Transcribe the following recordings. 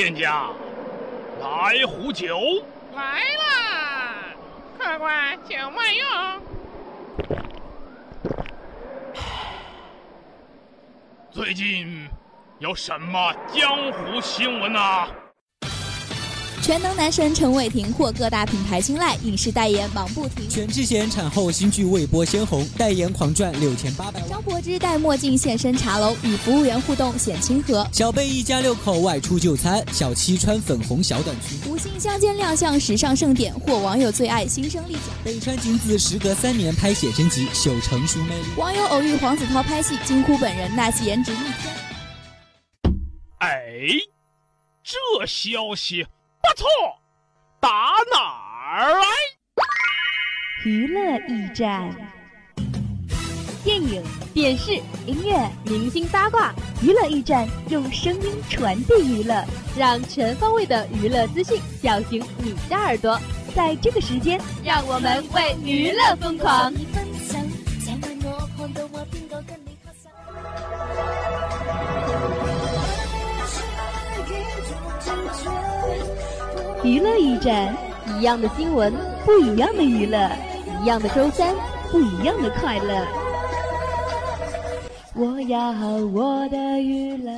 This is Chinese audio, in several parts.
店家，来壶酒。来啦，客官，酒慢用。最近有什么江湖新闻啊？全能男神陈伟霆获各大品牌青睐，影视代言忙不停。全智贤产后新剧未播先红，代言狂赚六千八百万。张柏芝戴墨镜现身茶楼，与服务员互动显亲和。小贝一家六口外出就餐，小七穿粉红小短裙。吴昕相间亮相时尚盛典，获网友最爱新生力奖。北川景子时隔三年拍写真集，秀成熟魅力。网友偶遇黄子韬拍戏，惊呼本人那戏颜值逆天。哎，这消息不错。打哪儿来？娱乐驿站，电影、电视、音乐、明星八卦，娱乐驿站用声音传递娱乐，让全方位的娱乐资讯叫醒你的耳朵。在这个时间，让我们为娱乐疯狂。娱乐驿站，一样的新闻，不一样的娱乐，一样的周三，不一样的快乐。我要我的娱乐。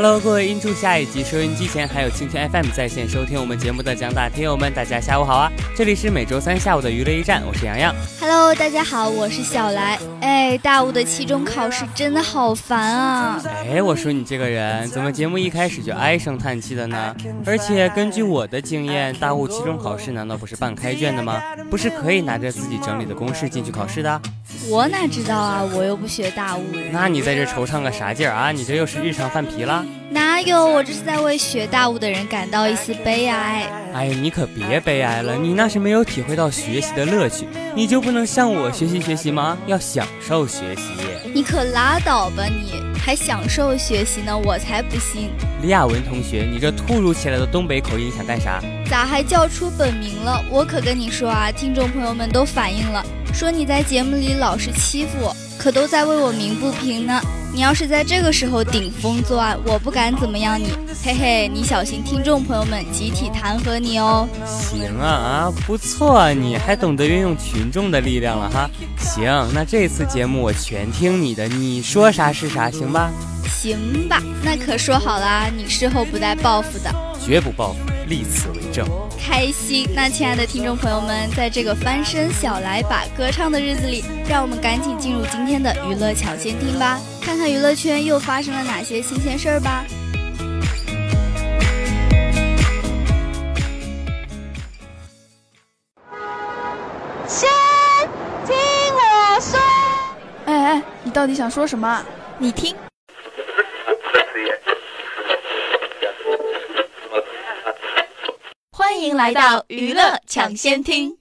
Hello，各位音柱下一集收音机前还有蜻蜓 FM 在线收听我们节目的广大听友们，大家下午好啊！这里是每周三下午的娱乐驿站，我是洋洋。Hello，大家好，我是小来。哎，大五的期中考试真的好烦啊！哎，我说你这个人怎么节目一开始就唉声叹气的呢？而且根据我的经验，大五期中考试难道不是半开卷的吗？不是可以拿着自己整理的公式进去考试的？我哪知道啊，我又不学大物。那你在这惆怅个啥劲儿啊？你这又是日常犯皮了？哪有，我这是在为学大物的人感到一丝悲哀。哎，你可别悲哀了，你那是没有体会到学习的乐趣。你就不能向我学习学习吗？要享受学习。你可拉倒吧，你还享受学习呢？我才不信。李亚文同学，你这突如其来的东北口音想干啥？咋还叫出本名了？我可跟你说啊，听众朋友们都反映了。说你在节目里老是欺负我，可都在为我鸣不平呢。你要是在这个时候顶风作案，我不敢怎么样你。嘿嘿，你小心听众朋友们集体弹劾你哦。行啊啊，不错啊，你还懂得运用群众的力量了哈。行，那这次节目我全听你的，你说啥是啥，行吧？行吧，那可说好啦，你事后不带报复的，绝不报复，立此为证。开心！那亲爱的听众朋友们，在这个翻身小来把歌唱的日子里，让我们赶紧进入今天的娱乐抢先听吧，看看娱乐圈又发生了哪些新鲜事儿吧。先听我说。哎哎，你到底想说什么？你听。来到娱乐抢先听。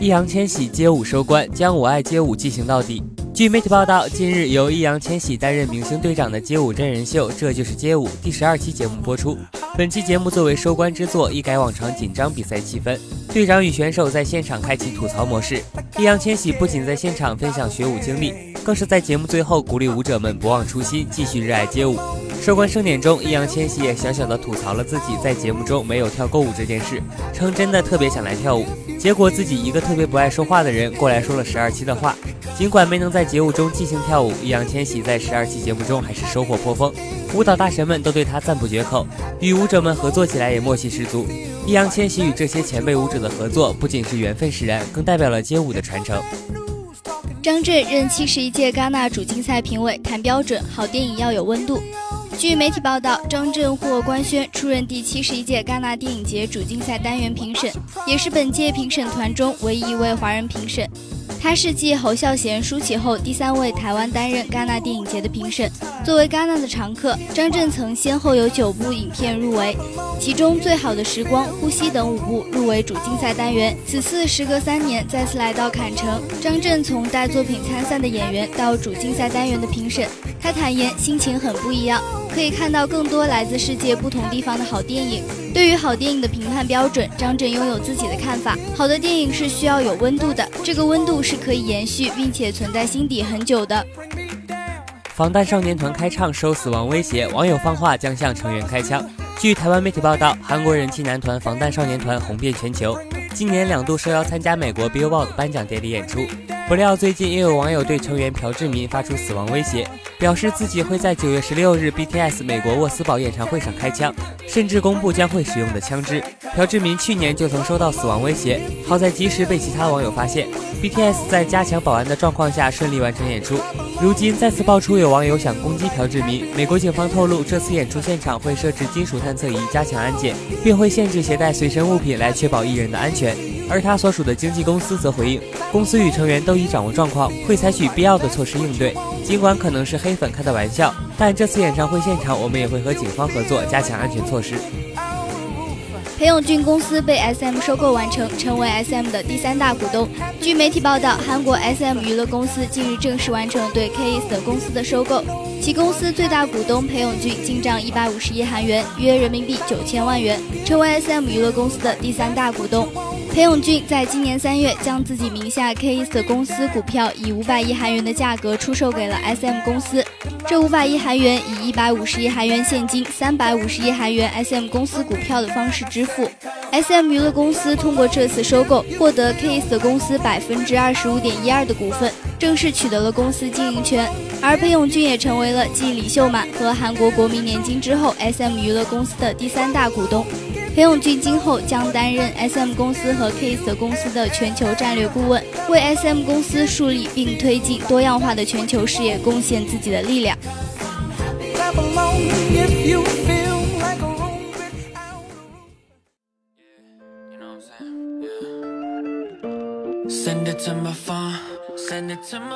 易烊千玺街舞收官，将我爱街舞进行到底。据媒体报道，近日由易烊千玺担任明星队长的街舞真人秀《这就是街舞》第十二期节目播出。本期节目作为收官之作，一改往常紧张比赛气氛，队长与选手在现场开启吐槽模式。易烊千玺不仅在现场分享学舞经历，更是在节目最后鼓励舞者们不忘初心，继续热爱街舞。收官盛典中，易烊千玺也小小的吐槽了自己在节目中没有跳够舞这件事，称真的特别想来跳舞，结果自己一个特别不爱说话的人过来说了十二期的话。尽管没能在街舞中即兴跳舞，易烊千玺在十二期节目中还是收获颇丰，舞蹈大神们都对他赞不绝口，与舞者们合作起来也默契十足。易烊千玺与这些前辈舞者的合作，不仅是缘分使然，更代表了街舞的传承。张震任七十一届戛纳主竞赛评委，谈标准，好电影要有温度。据媒体报道，张震获官宣出任第七十一届戛纳电影节主竞赛单元评审，也是本届评审团中唯一一位华人评审。他是继侯孝贤、舒淇后第三位台湾担任戛纳电影节的评审。作为戛纳的常客，张震曾先后有九部影片入围，其中《最好的时光》《呼吸》等五部入围主竞赛单元。此次时隔三年再次来到坎城，张震从带作品参赛的演员到主竞赛单元的评审，他坦言心情很不一样。可以看到更多来自世界不同地方的好电影。对于好电影的评判标准，张震拥有自己的看法。好的电影是需要有温度的，这个温度是可以延续并且存在心底很久的。防弹少年团开唱受死亡威胁，网友放话将向成员开枪。据台湾媒体报道，韩国人气男团防弹少年团红遍全球，今年两度受邀参加美国 Billboard 颁奖典礼演出。不料最近又有网友对成员朴智民发出死亡威胁，表示自己会在九月十六日 BTS 美国沃斯堡演唱会上开枪，甚至公布将会使用的枪支。朴智民去年就曾收到死亡威胁，好在及时被其他网友发现。BTS 在加强保安的状况下顺利完成演出。如今再次爆出有网友想攻击朴智民，美国警方透露，这次演出现场会设置金属探测仪加强安检，并会限制携带随身物品来确保艺人的安全。而他所属的经纪公司则回应，公司与成员都已掌握状况，会采取必要的措施应对。尽管可能是黑粉开的玩笑，但这次演唱会现场，我们也会和警方合作，加强安全措施。裴勇俊公司被 SM 收购完成，成为 SM 的第三大股东。据媒体报道，韩国 SM 娱乐公司近日正式完成对 KIS 的公司的收购，其公司最大股东裴勇俊进账一百五十亿韩元，约人民币九千万元，成为 SM 娱乐公司的第三大股东。裴勇俊在今年三月将自己名下 KISS 公司股票以五百亿韩元的价格出售给了 SM 公司，这五百亿韩元以一百五十亿韩元现金、三百五十亿韩元 SM 公司股票的方式支付。SM 娱乐公司通过这次收购获得 KISS 公司百分之二十五点一二的股份，正式取得了公司经营权。而裴勇俊也成为了继李秀满和韩国国民年金之后，SM 娱乐公司的第三大股东。裴勇俊今后将担任 SM 公司和 KIS 公司的全球战略顾问，为 SM 公司树立并推进多样化的全球事业贡献自己的力量。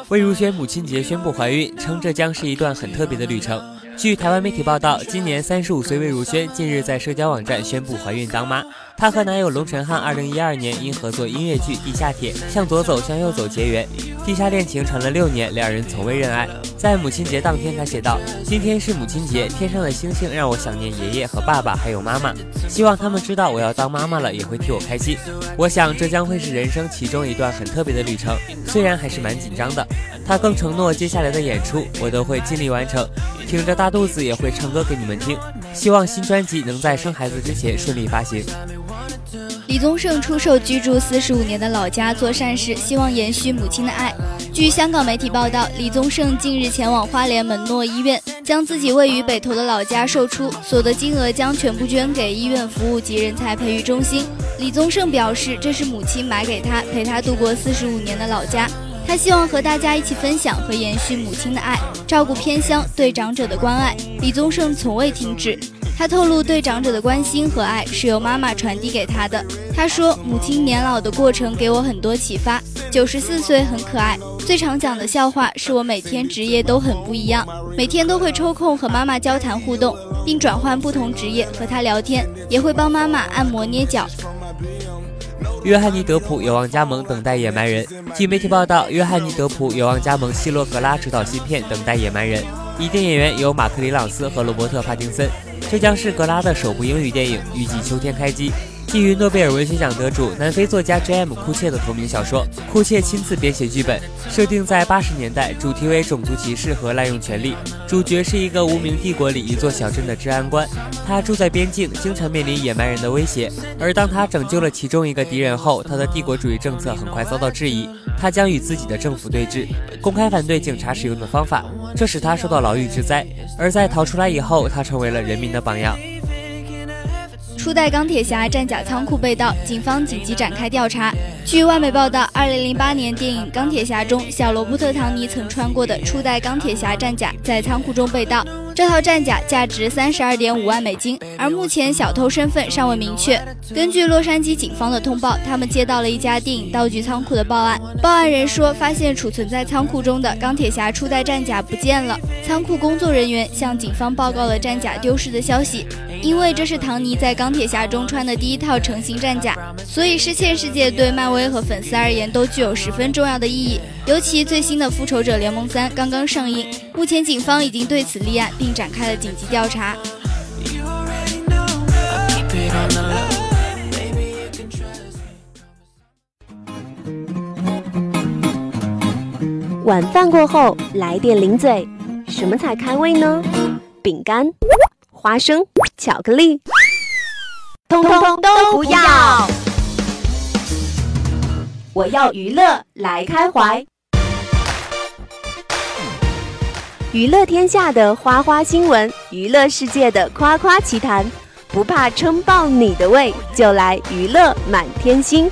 魏如萱母亲节宣布怀孕，称这将是一段很特别的旅程。据台湾媒体报道，今年三十五岁魏如萱近日在社交网站宣布怀孕当妈。她和男友龙晨汉二零一二年因合作音乐剧《地下铁》向左走向右走结缘，地下恋情传了六年，两人从未认爱。在母亲节当天，她写道：“今天是母亲节，天上的星星让我想念爷爷和爸爸，还有妈妈。希望他们知道我要当妈妈了，也会替我开心。我想这将会是人生其中一段很特别的旅程，虽然还是蛮紧张的。”她更承诺接下来的演出我都会尽力完成，挺着大肚子也会唱歌给你们听。希望新专辑能在生孩子之前顺利发行。李宗盛出售居住四十五年的老家做善事，希望延续母亲的爱。据香港媒体报道，李宗盛近日前往花莲门诺医院，将自己位于北投的老家售出，所得金额将全部捐给医院服务及人才培育中心。李宗盛表示，这是母亲买给他，陪他度过四十五年的老家。他希望和大家一起分享和延续母亲的爱，照顾偏乡，对长者的关爱。李宗盛从未停止。他透露，对长者的关心和爱是由妈妈传递给他的。他说，母亲年老的过程给我很多启发。九十四岁很可爱，最常讲的笑话是我每天职业都很不一样，每天都会抽空和妈妈交谈互动，并转换不同职业和她聊天，也会帮妈妈按摩捏脚。约翰尼·德普有望加盟《等待野蛮人》。据媒体报道，约翰尼·德普有望加盟希罗格拉执导新片《等待野蛮人》，一定演员有马克·里朗斯和罗伯特·帕丁森。这将是格拉的首部英语电影，预计秋天开机。基于诺贝尔文学奖得主南非作家 J.M. 库切的同名小说，库切亲自编写剧本，设定在八十年代，主题为种族歧视和滥用权力。主角是一个无名帝国里一座小镇的治安官，他住在边境，经常面临野蛮人的威胁。而当他拯救了其中一个敌人后，他的帝国主义政策很快遭到质疑，他将与自己的政府对峙，公开反对警察使用的方法，这使他受到牢狱之灾。而在逃出来以后，他成为了人民的榜样。初代钢铁侠战甲仓库被盗，警方紧急展开调查。据外媒报道，2008年电影《钢铁侠》中，小罗伯特·唐尼曾穿过的初代钢铁侠战甲在仓库中被盗。这套战甲价值32.5万美金，而目前小偷身份尚未明确。根据洛杉矶警方的通报，他们接到了一家电影道具仓库的报案。报案人说，发现储存在仓库中的钢铁侠初代战甲不见了。仓库工作人员向警方报告了战甲丢失的消息，因为这是唐尼在钢。铁侠中穿的第一套成型战甲，所以是现世界对漫威和粉丝而言都具有十分重要的意义。尤其最新的《复仇者联盟三》刚刚上映，目前警方已经对此立案，并展开了紧急调查。晚饭过后来点零嘴，什么才开胃呢？饼干、花生、巧克力，通通都不要！我要娱乐来开怀，娱乐天下的花花新闻，娱乐世界的夸夸奇谈，不怕撑爆你的胃，就来娱乐满天星。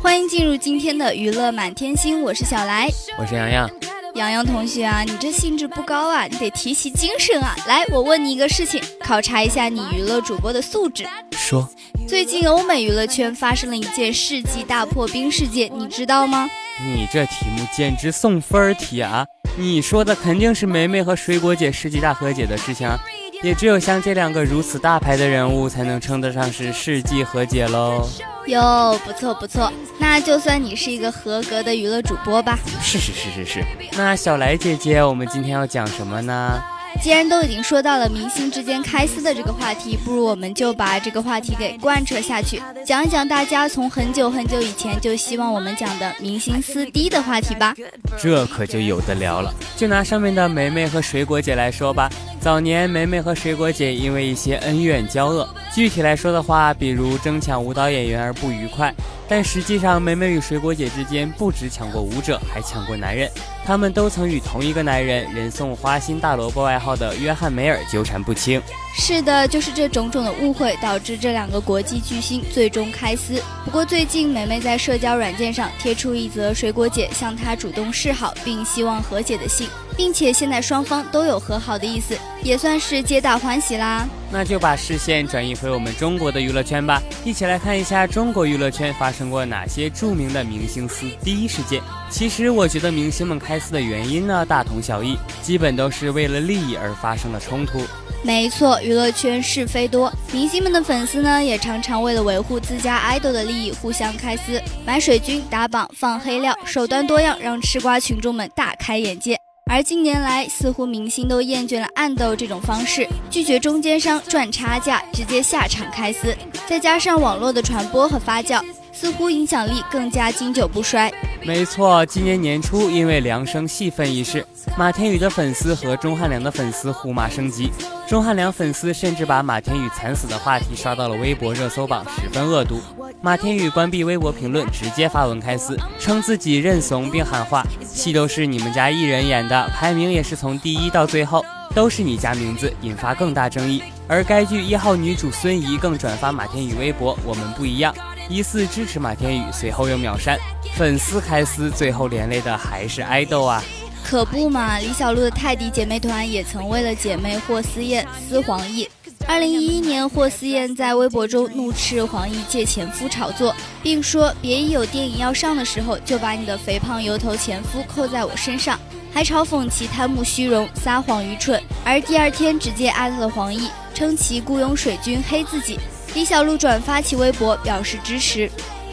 欢迎进入今天的娱乐满天星，我是小来，我是洋洋。洋洋同学啊，你这兴致不高啊，你得提起精神啊！来，我问你一个事情，考察一下你娱乐主播的素质。说，最近欧美娱乐圈发生了一件世纪大破冰事件，你知道吗？你这题目简直送分题啊！你说的肯定是梅梅和水果姐世纪大和解的事情啊。也只有像这两个如此大牌的人物，才能称得上是世纪和解喽。哟，不错不错，那就算你是一个合格的娱乐主播吧。是是是是是。那小来姐姐，我们今天要讲什么呢？既然都已经说到了明星之间开撕的这个话题，不如我们就把这个话题给贯彻下去，讲一讲大家从很久很久以前就希望我们讲的明星撕逼的话题吧。这可就有的聊了。就拿上面的梅梅和水果姐来说吧，早年梅梅和水果姐因为一些恩怨交恶，具体来说的话，比如争抢舞蹈演员而不愉快。但实际上，梅梅与水果姐之间不止抢过舞者，还抢过男人。他们都曾与同一个男人，人送花心大萝卜外号的约翰梅尔纠缠不清。是的，就是这种种的误会，导致这两个国际巨星最终开撕。不过最近，梅梅在社交软件上贴出一则水果姐向她主动示好，并希望和解的信，并且现在双方都有和好的意思，也算是皆大欢喜啦。那就把视线转移回我们中国的娱乐圈吧，一起来看一下中国娱乐圈发生过哪些著名的明星撕第一事件。其实我觉得明星们开撕的原因呢，大同小异，基本都是为了利益而发生的冲突。没错，娱乐圈是非多，明星们的粉丝呢，也常常为了维护自家爱豆的利益，互相开撕，买水军、打榜、放黑料，手段多样，让吃瓜群众们大开眼界。而近年来，似乎明星都厌倦了暗斗这种方式，拒绝中间商赚差价，直接下场开撕。再加上网络的传播和发酵，似乎影响力更加经久不衰。没错，今年年初，因为梁生戏份一事，马天宇的粉丝和钟汉良的粉丝互骂升级。钟汉良粉丝甚至把马天宇惨死的话题刷到了微博热搜榜，十分恶毒。马天宇关闭微博评论，直接发文开撕，称自己认怂，并喊话：“戏都是你们家艺人演的，排名也是从第一到最后都是你家名字，引发更大争议。”而该剧一号女主孙怡更转发马天宇微博：“我们不一样”，疑似支持马天宇，随后又秒删。粉丝开撕，最后连累的还是爱豆啊。可不嘛，李小璐的泰迪姐妹团也曾为了姐妹霍思燕撕黄奕。二零一一年，霍思燕在微博中怒斥黄奕借前夫炒作，并说：“别一有电影要上的时候，就把你的肥胖油头前夫扣在我身上。”还嘲讽其贪慕虚荣、撒谎愚蠢。而第二天直接艾特了黄奕，称其雇佣水军黑自己。李小璐转发其微博表示支持，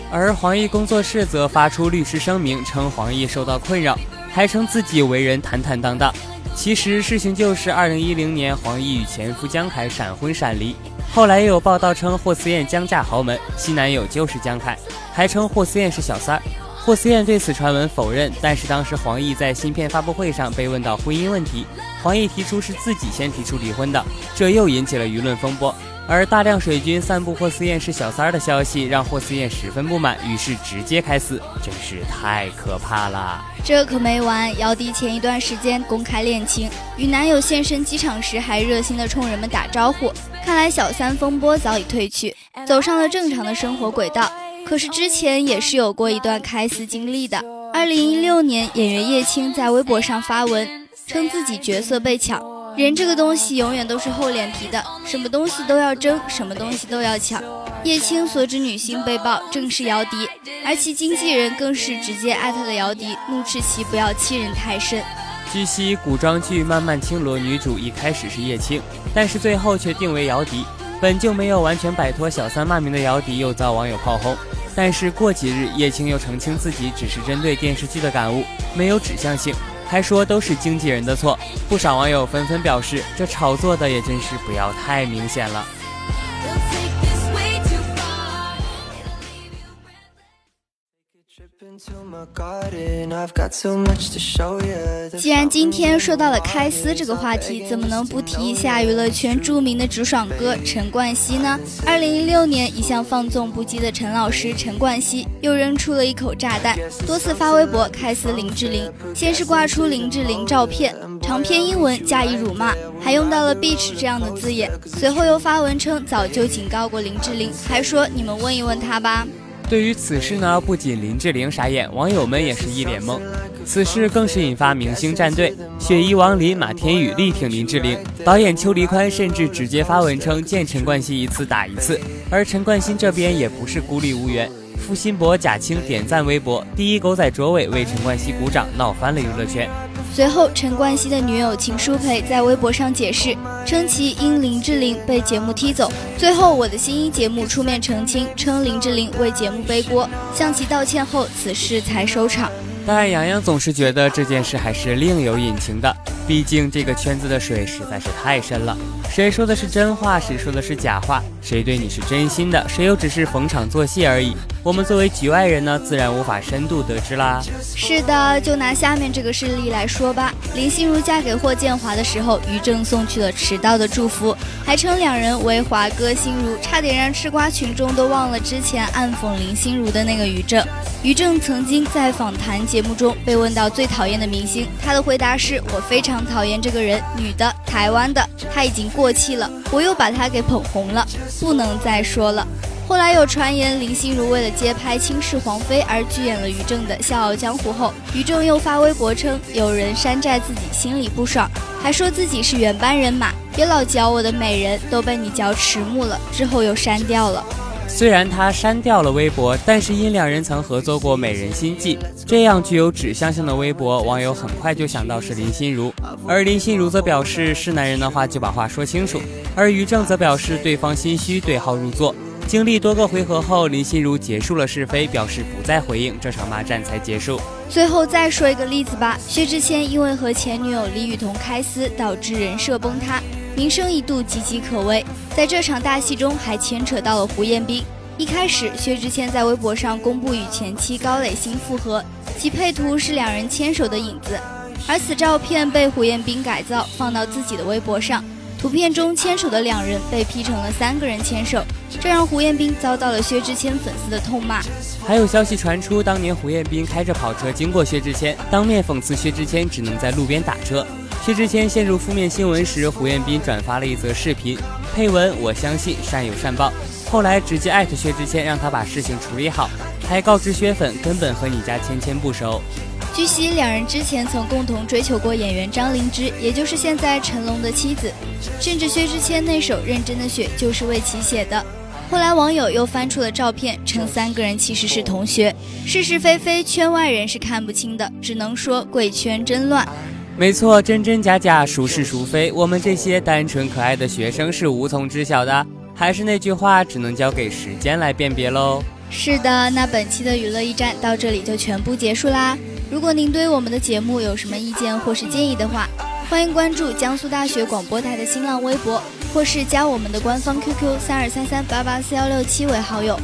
而黄奕工作室则发出律师声明，称黄奕受到困扰。还称自己为人坦坦荡荡，其实事情就是二零一零年黄奕与前夫江凯闪婚闪离，后来又有报道称霍思燕将嫁豪门，新男友就是江凯，还称霍思燕是小三儿。霍思燕对此传闻否认，但是当时黄奕在新片发布会上被问到婚姻问题，黄奕提出是自己先提出离婚的，这又引起了舆论风波。而大量水军散布霍思燕是小三儿的消息，让霍思燕十分不满，于是直接开撕，真是太可怕了。这可没完，姚笛前一段时间公开恋情，与男友现身机场时还热心的冲人们打招呼，看来小三风波早已退去，走上了正常的生活轨道。可是之前也是有过一段开撕经历的。二零一六年，演员叶青在微博上发文，称自己角色被抢。人这个东西永远都是厚脸皮的，什么东西都要争，什么东西都要抢。叶青所指女星被曝正是姚笛，而其经纪人更是直接艾特了姚笛，怒斥其不要欺人太甚。据悉，古装剧《漫漫青罗》女主一开始是叶青，但是最后却定为姚笛。本就没有完全摆脱小三骂名的姚笛，又遭网友炮轰。但是过几日，叶青又澄清自己只是针对电视剧的感悟，没有指向性，还说都是经纪人的错。不少网友纷纷表示，这炒作的也真是不要太明显了。既然今天说到了开撕这个话题，怎么能不提一下娱乐圈著名的直爽哥陈冠希呢？二零一六年，一向放纵不羁的陈老师陈冠希又扔出了一口炸弹，多次发微博开撕林志玲，先是挂出林志玲照片，长篇英文加以辱骂，还用到了 bitch 这样的字眼，随后又发文称早就警告过林志玲，还说你们问一问他吧。对于此事呢，不仅林志玲傻眼，网友们也是一脸懵。此事更是引发明星战队，雪姨王林、马天宇力挺林志玲，导演邱黎宽甚至直接发文称见陈冠希一次打一次。而陈冠希这边也不是孤立无援，付辛博、贾青点赞微博，第一狗仔卓伟为陈冠希鼓掌，闹翻了娱乐圈。随后，陈冠希的女友秦舒培在微博上解释，称其因林志玲被节目踢走。最后，我的新一节目出面澄清，称林志玲为节目背锅，向其道歉后，此事才收场。但杨洋总是觉得这件事还是另有隐情的，毕竟这个圈子的水实在是太深了。谁说的是真话，谁说的是假话，谁对你是真心的，谁又只是逢场作戏而已。我们作为局外人呢，自然无法深度得知啦。是的，就拿下面这个事例来说吧。林心如嫁给霍建华的时候，于正送去了迟到的祝福，还称两人为华哥心如，差点让吃瓜群众都忘了之前暗讽林心如的那个于正。于正曾经在访谈节目中被问到最讨厌的明星，他的回答是：“我非常讨厌这个人，女的，台湾的，他已经过气了，我又把他给捧红了，不能再说了。”后来有传言林心如为了接拍倾世皇妃而拒演了于正的《笑傲江湖》后，于正又发微博称有人山寨自己心里不爽，还说自己是原班人马，别老嚼我的美人，都被你嚼迟暮了。之后又删掉了。虽然他删掉了微博，但是因两人曾合作过《美人心计》这样具有指向性的微博，网友很快就想到是林心如。而林心如则表示是男人的话就把话说清楚，而于正则表示对方心虚对号入座。经历多个回合后，林心如结束了是非，表示不再回应，这场骂战才结束。最后再说一个例子吧，薛之谦因为和前女友李雨桐开撕，导致人设崩塌。名声一度岌岌可危，在这场大戏中还牵扯到了胡彦斌。一开始，薛之谦在微博上公布与前妻高磊鑫复合，其配图是两人牵手的影子，而此照片被胡彦斌改造放到自己的微博上，图片中牵手的两人被 P 成了三个人牵手，这让胡彦斌遭到了薛之谦粉丝的痛骂。还有消息传出，当年胡彦斌开着跑车经过薛之谦，当面讽刺薛之谦只能在路边打车。薛之谦陷入负面新闻时，胡彦斌转发了一则视频，配文“我相信善有善报”。后来直接艾特薛之谦，让他把事情处理好，还告知薛粉根本和你家芊芊不熟。据悉，两人之前曾共同追求过演员张灵芝，也就是现在成龙的妻子，甚至薛之谦那首《认真的雪》就是为其写的。后来网友又翻出了照片，称三个人其实是同学。是是非非，圈外人是看不清的，只能说贵圈真乱。没错，真真假假，孰是孰非，我们这些单纯可爱的学生是无从知晓的。还是那句话，只能交给时间来辨别喽。是的，那本期的娱乐驿站到这里就全部结束啦。如果您对我们的节目有什么意见或是建议的话，欢迎关注江苏大学广播台的新浪微博，或是加我们的官方 QQ 三二三三八八四幺六七为好友。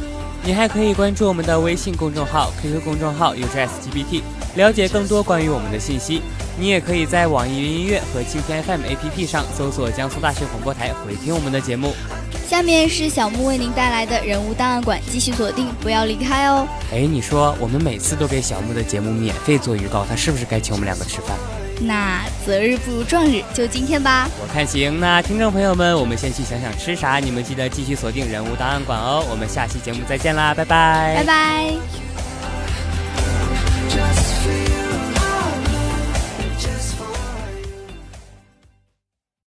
你还可以关注我们的微信公众号、QQ 公众号 UJSGBT，了解更多关于我们的信息。你也可以在网易云音乐和蜻蜓 FM APP 上搜索江苏大学广播台，回听我们的节目。下面是小木为您带来的人物档案馆，继续锁定，不要离开哦。哎，你说我们每次都给小木的节目免费做预告，他是不是该请我们两个吃饭？那择日不如撞日，就今天吧。我看行。那听众朋友们，我们先去想想吃啥，你们记得继续锁定人物档案馆哦。我们下期节目再见啦，拜拜，拜拜。